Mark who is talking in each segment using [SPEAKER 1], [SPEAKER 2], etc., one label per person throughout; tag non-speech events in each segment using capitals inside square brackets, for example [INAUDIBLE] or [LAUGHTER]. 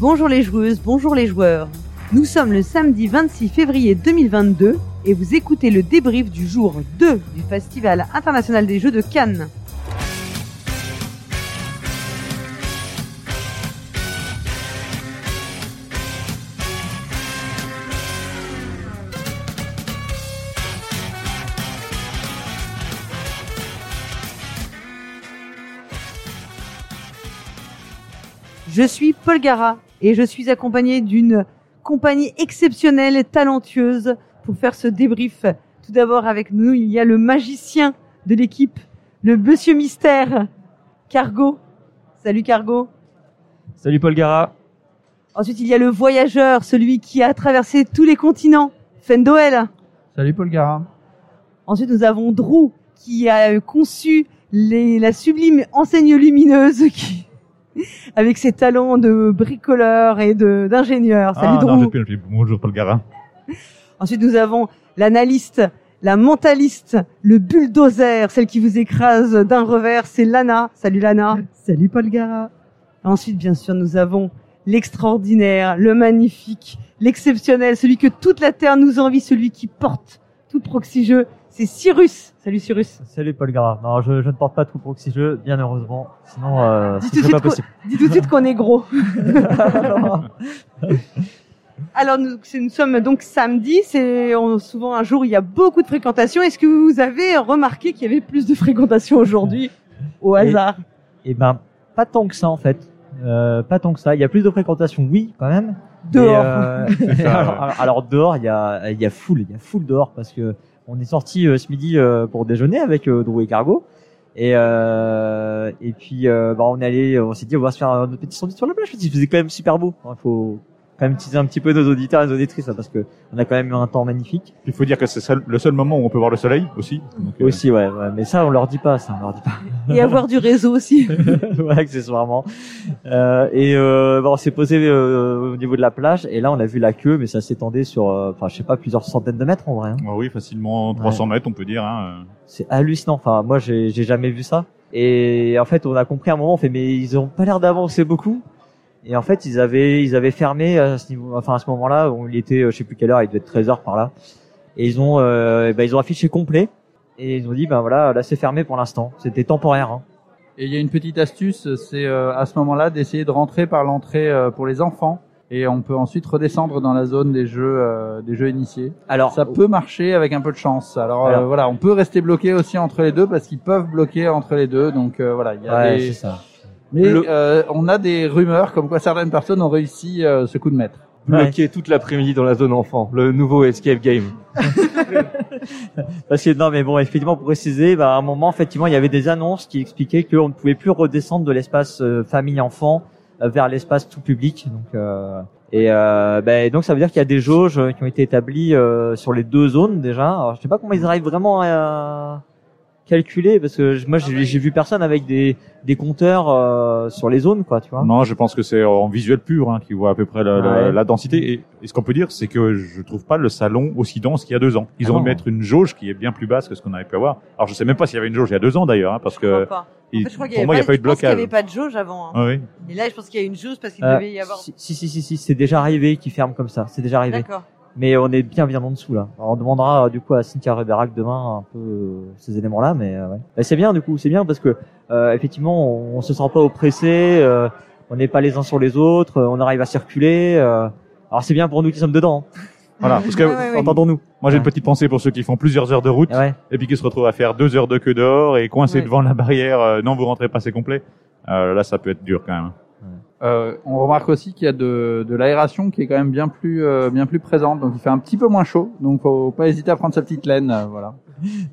[SPEAKER 1] Bonjour les joueuses, bonjour les joueurs. Nous sommes le samedi 26 février 2022 et vous écoutez le débrief du jour 2 du Festival international des jeux de Cannes. Je suis Paul Gara et je suis accompagné d'une compagnie exceptionnelle et talentueuse pour faire ce débrief. Tout d'abord avec nous, il y a le magicien de l'équipe, le monsieur mystère, Cargo. Salut Cargo.
[SPEAKER 2] Salut Paul Gara.
[SPEAKER 1] Ensuite, il y a le voyageur, celui qui a traversé tous les continents, Fendoel.
[SPEAKER 3] Salut Paul Gara.
[SPEAKER 1] Ensuite, nous avons Drew qui a conçu les, la sublime enseigne lumineuse qui, [LAUGHS] avec ses talents de bricoleur et de d'ingénieur. Salut
[SPEAKER 4] ah. Non, je je. Bonjour Paul Gara. [LAUGHS]
[SPEAKER 1] Ensuite, nous avons l'analyste, la mentaliste, le bulldozer, celle qui vous écrase d'un revers, c'est Lana. Salut Lana. [LAUGHS]
[SPEAKER 5] Salut Paul Gara.
[SPEAKER 1] Ensuite, bien sûr, nous avons l'extraordinaire, le magnifique, l'exceptionnel, celui que toute la Terre nous envie, celui qui porte tout proxy jeu. C'est Cyrus. Salut Cyrus.
[SPEAKER 2] Salut Paul Gara. Non, je, je ne porte pas tout proxy jeu, bien heureusement. Sinon, euh,
[SPEAKER 1] Dis
[SPEAKER 2] ce
[SPEAKER 1] tout, de
[SPEAKER 2] serait pas
[SPEAKER 1] suite qu'on-
[SPEAKER 2] possible.
[SPEAKER 1] dis tout de suite qu'on est gros. [LAUGHS] Alors nous, sommes donc samedi, c'est souvent un jour où il y a beaucoup de fréquentation. Est-ce que vous avez remarqué qu'il y avait plus de fréquentation aujourd'hui [LAUGHS] au
[SPEAKER 2] Et-
[SPEAKER 1] hasard
[SPEAKER 2] Eh ben, pas tant que ça en fait. Euh, pas tant que ça. Il y a plus de fréquentation, oui, quand même.
[SPEAKER 1] Dehors.
[SPEAKER 2] Euh, [LAUGHS] alors, alors- alors, dehors, il y a, il y a full, il y a full dehors parce que on est sorti euh, ce midi euh, pour déjeuner avec euh, Drew et Cargo. Et euh, et puis euh, bah, on allé, on s'est dit on va se faire un petit sandwich sur la plage. parce qu'il faisait quand même super beau. Il faut quand même teaser un petit peu nos auditeurs et nos auditrices là, parce que on a quand même eu un temps magnifique.
[SPEAKER 4] Il faut dire que c'est le seul moment où on peut voir le soleil aussi. Donc, euh,
[SPEAKER 2] Aussi ouais, ouais, mais ça on leur dit pas, ça on leur dit pas.
[SPEAKER 1] Et avoir du réseau aussi. [LAUGHS]
[SPEAKER 2] ouais, accessoirement. Euh, et euh, bon, on s'est posé euh, au niveau de la plage et là on a vu la queue, mais ça s'étendait sur, euh, enfin je sais pas, plusieurs centaines de mètres en vrai. hein.
[SPEAKER 4] ah oui, facilement 300 mètres, on peut dire. Hein.
[SPEAKER 2] C'est hallucinant. Enfin moi j'ai jamais vu ça. Et en fait on a compris à un moment, on fait mais ils ont pas l'air d'avancer beaucoup. Et en fait ils avaient ils avaient fermé à ce niveau, enfin à ce moment-là, où il était, euh, je sais plus quelle heure, il devait être 13 heures par là. Et ils ont, euh, ben, ils ont affiché complet. Et ils ont dit ben voilà, là c'est fermé pour l'instant. C'était temporaire. Hein.
[SPEAKER 3] Et il y a une petite astuce, c'est euh, à ce moment-là d'essayer de rentrer par l'entrée euh, pour les enfants. Et on peut ensuite redescendre dans la zone des jeux, euh, des jeux initiés.
[SPEAKER 2] Alors
[SPEAKER 3] Ça peut marcher avec un peu de chance. Alors, euh,
[SPEAKER 2] Alors.
[SPEAKER 3] voilà, on peut rester bloqué aussi entre les deux parce qu'ils peuvent bloquer entre les deux. Donc euh, voilà, il y a
[SPEAKER 2] ouais,
[SPEAKER 3] des...
[SPEAKER 2] c'est ça.
[SPEAKER 3] Mais
[SPEAKER 2] Le-
[SPEAKER 3] euh, on a des rumeurs comme quoi certaines personnes ont réussi euh, ce coup de maître.
[SPEAKER 6] bloqué toute l'après-midi dans la zone enfant, le nouveau escape game. [LAUGHS]
[SPEAKER 2] Parce que non, mais bon, effectivement, pour préciser, bah, à un moment, effectivement, il y avait des annonces qui expliquaient qu'on ne pouvait plus redescendre de l'espace euh, famille-enfant euh, vers l'espace tout public. Donc, euh, et euh, bah, donc, ça veut dire qu'il y a des jauges qui ont été établies euh, sur les deux zones déjà. Alors, je sais pas comment ils arrivent vraiment à calculer, parce que moi, j'ai j'ai vu personne avec des des compteurs euh, sur les zones, quoi, tu vois.
[SPEAKER 4] Non, je pense que c'est en visuel pur hein, qui voit à peu près la, la-
[SPEAKER 2] Ouais.
[SPEAKER 4] la densité. Et, et ce qu'on peut dire, c'est que je trouve pas le salon aussi dense qu'il y a deux ans. Ils
[SPEAKER 2] Ah
[SPEAKER 4] ont
[SPEAKER 2] non.
[SPEAKER 4] dû mettre une jauge qui est bien plus basse que ce qu'on avait pu avoir. Alors je sais même pas s'il y avait une jauge il y a deux ans d'ailleurs, hein, parce que
[SPEAKER 1] pas.
[SPEAKER 4] il-
[SPEAKER 1] En fait, je crois
[SPEAKER 4] pour moi il n'y a pas eu de
[SPEAKER 1] je pense qu'il y
[SPEAKER 4] blocage.
[SPEAKER 1] avait pas de jauge avant. hein.
[SPEAKER 4] Ah oui.
[SPEAKER 1] Et là, je pense qu'il y a une jauge parce qu'il
[SPEAKER 2] Euh,
[SPEAKER 1] devait y avoir.
[SPEAKER 2] si, si, si, si, si, c'est déjà arrivé qu'ils ferment comme ça. C'est déjà arrivé.
[SPEAKER 1] D'accord.
[SPEAKER 2] Mais on est bien bien en dessous là. Alors, on demandera euh, du coup à Cynthia Riverac demain un peu euh, ces éléments-là, mais euh, ouais. Bah, c'est bien du coup, c'est bien parce que euh, effectivement on, on se sent pas oppressé, euh, on n'est pas les uns sur les autres, euh, on arrive à circuler. euh. alors c'est bien pour nous qui sommes dedans. hein.
[SPEAKER 4] Voilà, parce que
[SPEAKER 1] Ouais, ouais, ouais.
[SPEAKER 2] Entendons-nous.
[SPEAKER 4] moi j'ai une petite pensée pour ceux qui font plusieurs heures de route
[SPEAKER 2] Et ouais.
[SPEAKER 4] et puis qui se retrouvent à faire deux heures de queue dehors et coincés
[SPEAKER 1] Ouais.
[SPEAKER 4] devant la barrière. euh, non, vous rentrez pas, c'est complet. Euh, là, ça peut être dur quand même.
[SPEAKER 3] Euh, on remarque aussi qu'il y a de, de l'aération qui est quand même bien plus euh, bien plus présente, donc il fait un petit peu moins chaud. Donc faut pas hésiter à prendre sa petite laine, euh, voilà.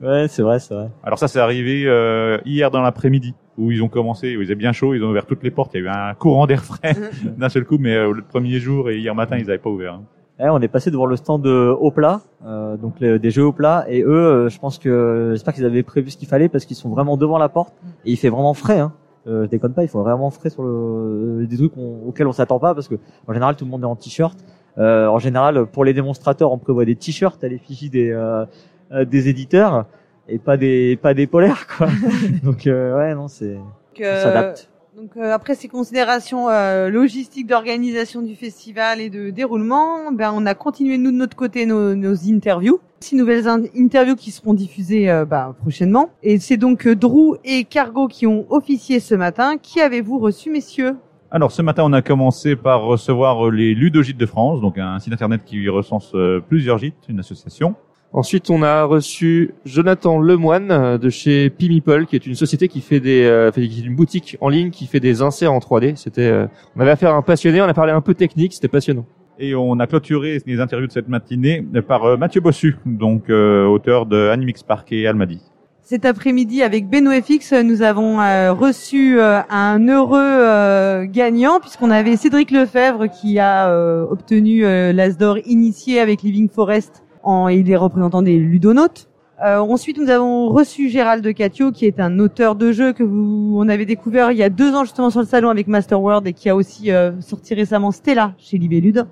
[SPEAKER 2] Ouais, c'est vrai, c'est vrai.
[SPEAKER 4] Alors ça, c'est arrivé euh, hier dans l'après-midi où ils ont commencé, où il faisait bien chaud, ils ont ouvert toutes les portes, il y a eu un courant d'air frais [LAUGHS] [LAUGHS] d'un seul coup, mais euh, le premier jour et hier matin, ils n'avaient pas ouvert. hein.
[SPEAKER 2] Ouais, on est passé devant le stand de haut plat, euh, donc les- des jeux au plat, et eux, euh, je pense que j'espère qu'ils avaient prévu ce qu'il fallait parce qu'ils sont vraiment devant la porte et il fait vraiment frais. Hein. Euh, je déconne pas, il faut vraiment frais sur le des trucs on- auxquels on s'attend pas parce que en général tout le monde est en t-shirt. Euh, en général, pour les démonstrateurs, on prévoit des t-shirts à l'effigie des euh, euh, des éditeurs et pas des pas des polaires quoi. [LAUGHS] donc euh, ouais non c'est
[SPEAKER 1] euh,
[SPEAKER 2] s'adapte.
[SPEAKER 1] Donc euh, après ces considérations euh, logistiques d'organisation du festival et de déroulement, ben on a continué nous de notre côté nos, nos interviews, six nouvelles in- interviews qui seront diffusées euh, bah, prochainement. Et c'est donc euh, Drew et Cargo qui ont officié ce matin. Qui avez-vous reçu, messieurs?
[SPEAKER 4] Alors ce matin, on a commencé par recevoir les Ludogîtes de France, donc un site internet qui recense euh, plusieurs gîtes, une association.
[SPEAKER 6] Ensuite, on a reçu Jonathan Lemoine euh, de chez Pimipol, qui est une société qui fait des, euh, qui est une boutique en ligne qui fait des inserts en 3D. C'était, euh, on avait affaire à un passionné, on a parlé un peu technique, c'était passionnant.
[SPEAKER 4] Et on a clôturé les interviews de cette matinée par euh, Mathieu Bossu, donc euh, auteur de Animix Park et Almadi.
[SPEAKER 1] Cet après-midi, avec BenoFX, nous avons euh, reçu euh, un heureux euh, gagnant, puisqu'on avait Cédric Lefebvre qui a euh, obtenu euh, l'Asdor initié avec Living Forest, en, il est représentant des ludonautes. Euh, ensuite, nous avons reçu Gérald de Catio, qui est un auteur de jeu que vous on avait découvert il y a deux ans justement sur le salon avec Master World et qui a aussi euh, sorti récemment Stella chez Libellude.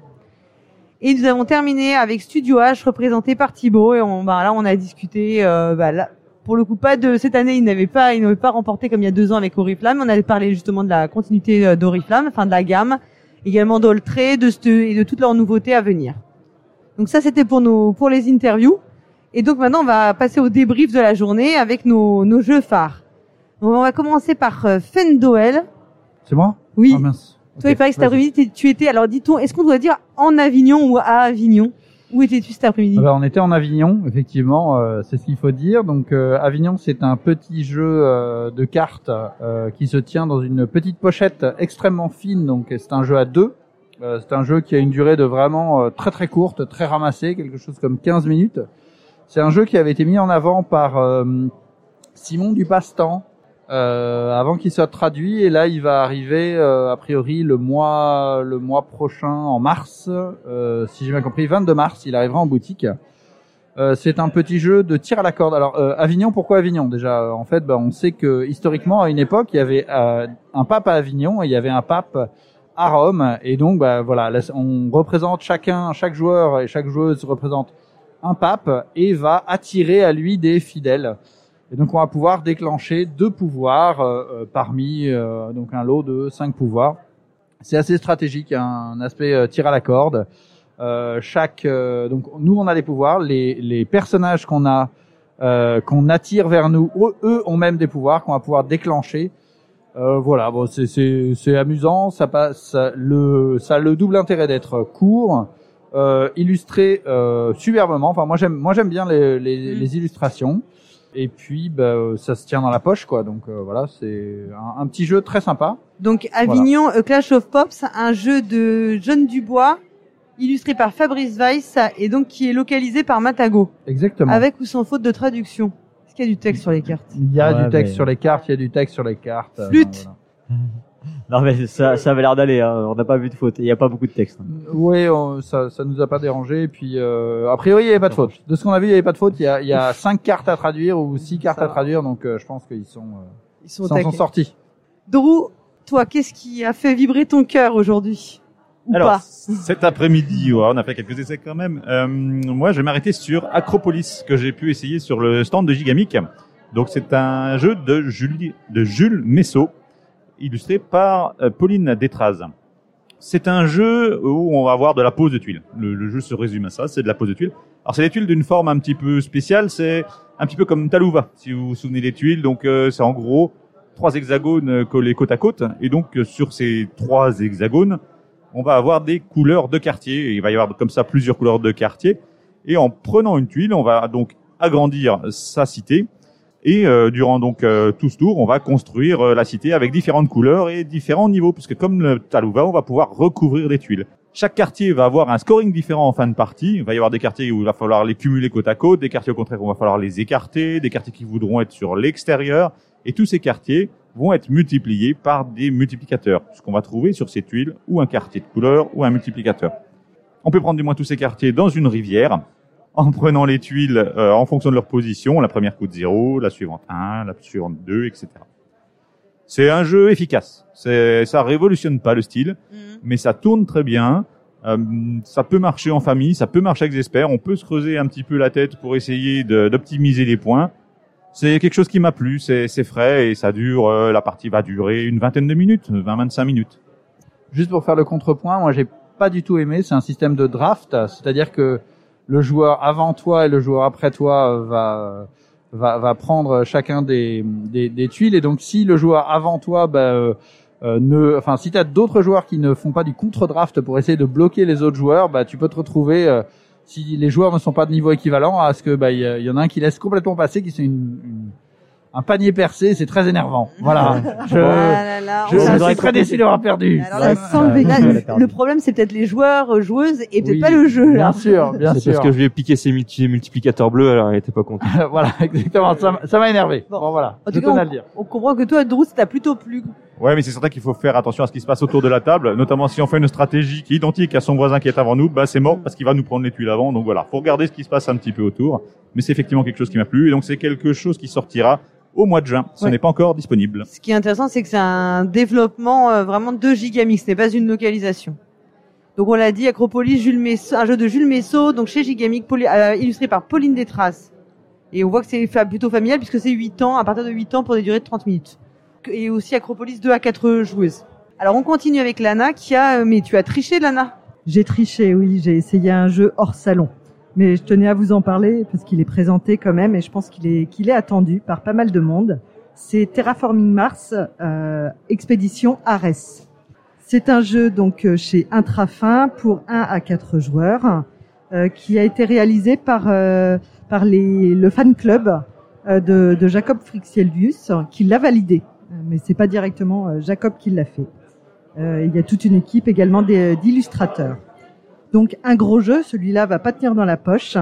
[SPEAKER 1] Et nous avons terminé avec Studio H représenté par Thibaut et on, bah, là on a discuté euh, bah, là, pour le coup pas de cette année il n'avait pas il n'avait pas remporté comme il y a deux ans avec Oriflamme on avait parlé justement de la continuité euh, d'Oriflamme enfin de la gamme également d'Oltré de et de toutes leurs nouveautés à venir donc ça c'était pour nos pour les interviews et donc maintenant on va passer au débrief de la journée avec nos, nos jeux phares donc, on va commencer par euh, Fendoel
[SPEAKER 3] C'est moi?
[SPEAKER 1] Oui
[SPEAKER 3] Ah mince.
[SPEAKER 1] toi
[SPEAKER 3] Ok,
[SPEAKER 1] il paraît que cet après-midi tu étais alors dit-on est-ce qu'on doit dire en Avignon ou à Avignon? Où étais-tu cet après-midi?
[SPEAKER 3] Ah bah, on était en Avignon, effectivement, euh, c'est ce qu'il faut dire. Donc euh, Avignon, c'est un petit jeu euh, de cartes euh, qui se tient dans une petite pochette extrêmement fine. Donc c'est un jeu à deux. Euh, c'est un jeu qui a une durée de vraiment euh, très très courte, très ramassée, quelque chose comme 15 minutes. C'est un jeu qui avait été mis en avant par euh, Simon du Passe-Temps euh, avant qu'il soit traduit. Et là il va arriver euh, a priori le mois le mois prochain en mars. Si j'ai bien compris 22 mars il arrivera en boutique. C'est un petit jeu de tir à la corde. Alors Avignon pourquoi Avignon? Déjà en fait bah, on sait que historiquement à une époque il y avait un pape à Avignon et il y avait un pape à Rome et donc bah voilà là, on représente chacun chaque joueur et chaque joueuse représente un pape et va attirer à lui des fidèles et donc on va pouvoir déclencher deux pouvoirs euh, euh, parmi euh, donc un lot de cinq pouvoirs. C'est assez stratégique, un aspect euh, tir à la corde. Euh, chaque euh, donc nous on a des pouvoirs, les, les personnages qu'on a qu'on attire vers nous, eux, eux ont même des pouvoirs qu'on va pouvoir déclencher. Euh, voilà, bon c'est c'est c'est amusant, ça passe ça, le ça a le double intérêt d'être court, euh, illustré euh, superbement. Enfin moi j'aime moi j'aime bien les, les,
[SPEAKER 1] Mm.
[SPEAKER 3] les illustrations. Et puis, bah, ça se tient dans la poche, quoi. Donc euh, voilà, c'est un, un petit jeu très sympa.
[SPEAKER 1] Donc Avignon A Clash of Pops, un jeu de John Dubois, illustré par Fabrice Weiss et donc qui est localisé par Matago,
[SPEAKER 3] Exactement.
[SPEAKER 1] avec ou sans faute de traduction. Est-ce qu'il y a du texte sur les cartes
[SPEAKER 3] Il y a
[SPEAKER 2] Ouais,
[SPEAKER 3] du texte
[SPEAKER 2] mais-
[SPEAKER 3] sur les cartes, il y a du texte sur les cartes. euh,
[SPEAKER 1] Flûte.
[SPEAKER 3] voilà. [LAUGHS]
[SPEAKER 2] Non mais ça, ça avait l'air d'aller. Hein. On n'a pas vu de faute. Il n'y a pas beaucoup de texte.
[SPEAKER 3] Oui, on- ça, ça nous a pas dérangé. Et puis, euh, a priori, il y avait pas de faute. De ce qu'on a vu, il y avait pas de faute. Il y a, il y a cinq cartes à traduire ou six cartes
[SPEAKER 1] Ça
[SPEAKER 3] à
[SPEAKER 1] va.
[SPEAKER 3] traduire, donc euh, je pense qu'ils sont, euh,
[SPEAKER 1] Ils
[SPEAKER 3] ils
[SPEAKER 1] sont,
[SPEAKER 3] s'en sont sortis.
[SPEAKER 1] Drew, toi, qu'est-ce qui a fait vibrer ton cœur aujourd'hui? Ou
[SPEAKER 4] Alors,
[SPEAKER 1] pas
[SPEAKER 4] cet après-midi, ouais, on a fait quelques essais quand même. Euh, moi, je vais m'arrêter sur Acropolis, que j'ai pu essayer sur le stand de Gigamic. Donc, c'est un jeu de Jules, de Jules Messot, illustré par euh, Pauline Détraz. C'est un jeu où on va avoir de la pose de tuiles. Le, le jeu se résume à ça, c'est de la pose de tuiles. Alors, c'est des tuiles d'une forme un petit peu spéciale, c'est un petit peu comme Talouva, si vous vous souvenez des tuiles. Donc, euh, c'est en gros trois hexagones collés côte à côte. Et donc, euh, sur ces trois hexagones, on va avoir des couleurs de quartier. Il va y avoir comme ça plusieurs couleurs de quartier. Et en prenant une tuile, on va donc agrandir sa cité. Et euh, durant donc euh, tout ce tour, on va construire euh, la cité avec différentes couleurs et différents niveaux, puisque comme le Talouva, on va pouvoir recouvrir des tuiles. Chaque quartier va avoir un scoring différent en fin de partie. Il va y avoir des quartiers où il va falloir les cumuler côte à côte, des quartiers au contraire où il va falloir les écarter, des quartiers qui voudront être sur l'extérieur. Et tous ces quartiers vont être multipliés par des multiplicateurs, ce qu'on va trouver sur ces tuiles, ou un quartier de couleur, ou un multiplicateur. On peut prendre du moins tous ces quartiers dans une rivière, en prenant les tuiles euh, en fonction de leur position. La première coûte 0, la suivante 1, la suivante 2, etc. C'est un jeu efficace. C'est, ça révolutionne pas le style, mais ça tourne très bien. Euh, ça peut marcher en famille, ça peut marcher avec des experts. On peut se creuser un petit peu la tête pour essayer de- d'optimiser les points. C'est quelque chose qui m'a plu, c'est frais et ça dure. euh, la partie va durer une vingtaine de minutes, 20-25 minutes.
[SPEAKER 3] Juste pour faire le contrepoint, moi j'ai pas du tout aimé. C'est un système de draft, c'est-à-dire que le joueur avant toi et le joueur après toi euh, va va, va prendre chacun des, des, des tuiles et donc si le joueur avant toi bah, euh, euh, ne enfin si tu as d'autres joueurs qui ne font pas du contre-draft pour essayer de bloquer les autres joueurs bah tu peux te retrouver euh, si les joueurs ne sont pas de niveau équivalent à ce que bah il y, en a un qui laisse complètement passer qui c'est une, une- un panier percé c'est très énervant voilà je,
[SPEAKER 1] Ah là là,
[SPEAKER 3] je, je suis très déçu d'avoir perdu
[SPEAKER 1] Alors
[SPEAKER 2] là, ça
[SPEAKER 1] sent le problème, c'est peut-être les joueurs, euh, joueuses, et peut-être
[SPEAKER 3] Oui,
[SPEAKER 1] pas le jeu.
[SPEAKER 3] bien sûr [LAUGHS] bien
[SPEAKER 6] C'est
[SPEAKER 3] sûr
[SPEAKER 6] parce que je lui ai piqué ses multi- multiplicateurs bleus, alors il était pas content. [LAUGHS]
[SPEAKER 3] voilà, exactement. Ça m'a énervé.
[SPEAKER 1] Bon.
[SPEAKER 3] Bon, voilà.
[SPEAKER 1] En
[SPEAKER 3] Je
[SPEAKER 1] tout cas,
[SPEAKER 3] tenais à le dire.
[SPEAKER 1] On comprend que toi, Drew, ça t'a plutôt plu.
[SPEAKER 4] Ouais, mais c'est certain qu'il faut faire attention à ce qui se passe autour de la table, notamment si on fait une stratégie qui est identique à son voisin qui est avant nous, bah c'est mort parce qu'il va nous prendre les tuiles avant. Donc voilà, faut regarder ce qui se passe un petit peu autour. Mais c'est effectivement quelque chose qui m'a plu et donc c'est quelque chose qui sortira au mois de juin. Ce
[SPEAKER 1] Ouais.
[SPEAKER 4] n'est pas encore disponible.
[SPEAKER 1] Ce qui est intéressant, c'est que c'est un développement euh, vraiment de Gigamix, ce n'est pas une localisation. Donc on l'a dit, Acropolis, Jules Messo, un jeu de Jules Messo, donc chez Gigamix, euh, illustré par Pauline Détrace. Et on voit que c'est plutôt familial puisque c'est 8 ans, à partir de 8 ans pour des durées de 30 minutes. Et aussi Acropolis 2 à 4 joueuses. Alors on continue avec Lana qui a... euh, Mais tu as triché Lana
[SPEAKER 5] J'ai triché, oui, j'ai essayé un jeu hors salon. Mais je tenais à vous en parler parce qu'il est présenté quand même et je pense qu'il est, qu'il est attendu par pas mal de monde. C'est Terraforming Mars, euh, Expédition Ares. C'est un jeu donc euh, chez Intrafin pour 1 à 4 joueurs euh, qui a été réalisé par, euh, par les, le fan club euh, de, de Jacob Frixielvius qui l'a validé. Euh, Mais c'est pas directement euh, Jacob qui l'a fait. Euh, il y a toute une équipe également des- d'illustrateurs. Donc un gros jeu, celui-là va pas tenir dans la poche.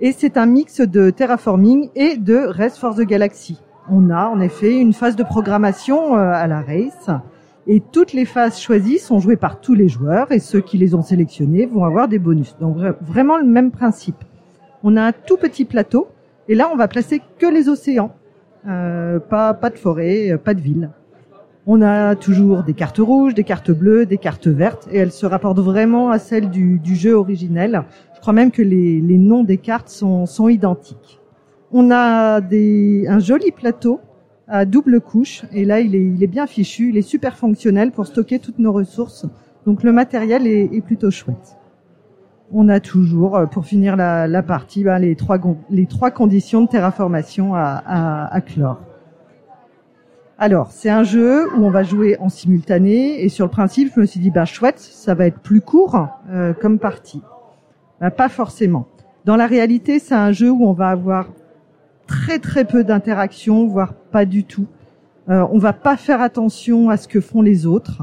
[SPEAKER 5] Et c'est un mix de terraforming et de Race for the Galaxy. On a en effet une phase de programmation euh, à la race. Et toutes les phases choisies sont jouées par tous les joueurs et ceux qui les ont sélectionnés vont avoir des bonus. Donc vra- vraiment le même principe. On a un tout petit plateau et là on va placer que les océans. Euh, pas, pas de forêt, pas de ville. On a toujours des cartes rouges, des cartes bleues, des cartes vertes, et elles se rapportent vraiment à celles du, du jeu originel. Je crois même que les, les noms des cartes sont, sont identiques. On a des, un joli plateau à double couche, et là il est, il est bien fichu, il est super fonctionnel pour stocker toutes nos ressources. Donc le matériel est, est plutôt chouette. On a toujours, euh, pour finir la, la partie, ben, les, trois, les trois conditions de terraformation à, à, à clore. Alors, c'est un jeu où on va jouer en simultané et sur le principe, je me suis dit bah chouette, ça va être plus court euh, comme partie. Bah, pas forcément. Dans la réalité, c'est un jeu où on va avoir très très peu d'interaction, voire pas du tout. Euh, on va pas faire attention à ce que font les autres,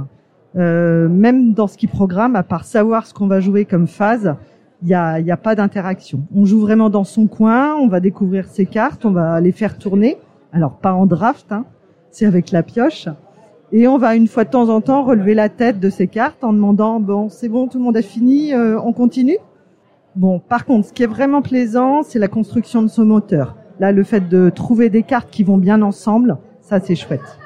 [SPEAKER 5] Euh, même dans ce qu'ils programment, à part savoir ce qu'on va jouer comme phase. Il y a, a pas d'interaction. On joue vraiment dans son coin, on va découvrir ses cartes, on va les faire tourner. Alors pas en draft, hein, c'est avec la pioche. Et on va une fois de temps en temps relever la tête de ces cartes en demandant bon c'est bon tout le monde a fini, euh, on continue. Bon par contre ce qui est vraiment plaisant c'est la construction de son moteur. Là le fait de trouver des cartes qui vont bien ensemble, ça c'est chouette.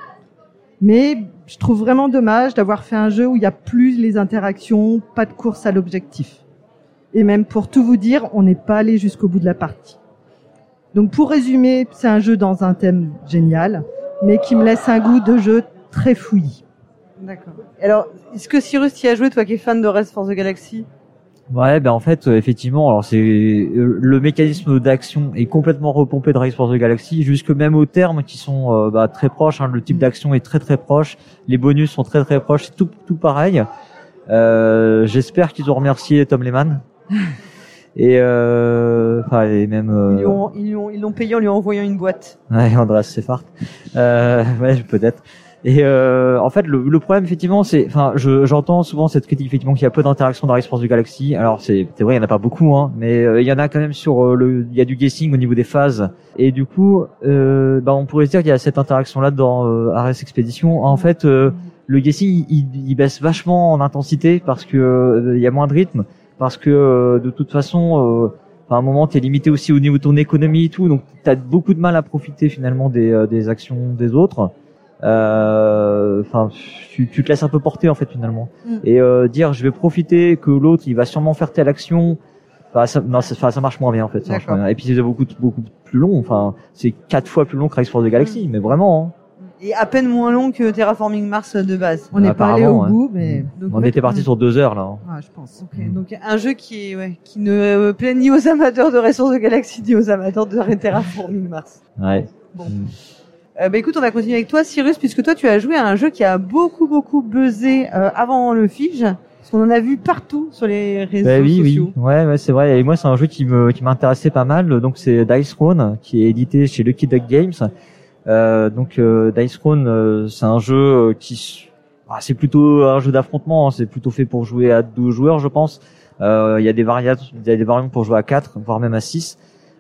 [SPEAKER 5] Mais je trouve vraiment dommage d'avoir fait un jeu où il y a plus les interactions, pas de course à l'objectif. Et même pour tout vous dire, on n'est pas allé jusqu'au bout de la partie. Donc pour résumer, c'est un jeu dans un thème génial, mais qui me laisse un goût de jeu très fouillis.
[SPEAKER 1] D'accord. Alors, est-ce que Cyrus t'y a joué, toi qui es fan de Race for the Galaxy?
[SPEAKER 2] Ouais, ben en fait, euh, effectivement, alors c'est euh, le mécanisme d'action est complètement repompé de Race for the Galaxy, jusque même aux termes qui sont euh, bah, très proches. hein, le type
[SPEAKER 1] Mm.
[SPEAKER 2] d'action est très très proche, les bonus sont très très proches, c'est tout tout pareil. Euh, J'espère qu'ils ont remercié Tom Lehman. [LAUGHS] Et euh, enfin et même
[SPEAKER 1] Ils lui
[SPEAKER 2] euh,
[SPEAKER 1] ont- ils l'ont payé en lui envoyant une boîte.
[SPEAKER 2] Ouais, [LAUGHS] Andreas Seffart. Euh, ouais, peut-être. Et euh, en fait, le, le problème, effectivement, c'est, enfin, je- j'entends souvent cette critique, effectivement, qu'il y a peu d'interactions dans Race du Galaxy. Alors, c'est vrai, il y en a pas beaucoup, hein, mais euh, il y en a quand même sur euh, le, il y a du guessing au niveau des phases. Et du coup, euh, bah, on pourrait se dire qu'il y a cette interaction-là dans euh, Ares Expedition. En fait, le guessing, il, il baisse vachement en intensité parce que il y a moins de rythme, parce que de toute façon. À un moment, tu es limité aussi au niveau de ton économie et tout, donc tu as beaucoup de mal à profiter finalement des, des actions des autres. Euh, Enfin, tu, tu te laisses un peu porter en fait finalement.
[SPEAKER 1] Mm.
[SPEAKER 2] Et euh, dire je vais profiter que l'autre il va sûrement faire telle action, Enfin, ça, non, ça, ça marche moins bien en fait. Ça marche
[SPEAKER 1] D'accord.
[SPEAKER 2] moins bien. Et puis c'est beaucoup beaucoup plus long. Enfin, c'est quatre fois plus long que Rise for the Galaxy, mais vraiment. hein.
[SPEAKER 1] Et à peine moins long que Terraforming Mars de base.
[SPEAKER 5] On n'est pas allé au
[SPEAKER 2] ouais.
[SPEAKER 5] bout, mais
[SPEAKER 1] Donc,
[SPEAKER 2] On
[SPEAKER 1] ouais,
[SPEAKER 2] était parti sur deux heures là. hein.
[SPEAKER 5] ouais, je pense.
[SPEAKER 1] Donc un jeu qui est ouais, qui ne euh, plaît ni aux amateurs de Ressources de Galaxy ni aux amateurs de Terraforming Mars.
[SPEAKER 2] Ouais.
[SPEAKER 1] Bon.
[SPEAKER 2] Mm.
[SPEAKER 1] Euh, bah écoute, on va continuer avec toi, Cyrus, puisque toi tu as joué à un jeu qui a beaucoup beaucoup buzzé euh, avant le Fige, parce qu'on en a vu partout sur les réseaux
[SPEAKER 2] Bah oui,
[SPEAKER 1] sociaux.
[SPEAKER 2] oui, ouais, ouais, c'est vrai. Et moi, c'est un jeu qui me, qui m'intéressait pas mal. Donc, c'est Dice Throne, qui est édité chez Lucky Duck Games. Euh, donc, euh, Dice Throne, euh, c'est un jeu qui, ah, c'est plutôt un jeu d'affrontement. hein. C'est plutôt fait pour jouer à deux joueurs, je pense. Euh, Il y a des variantes, il y a des variantes pour jouer à quatre, voire même à six.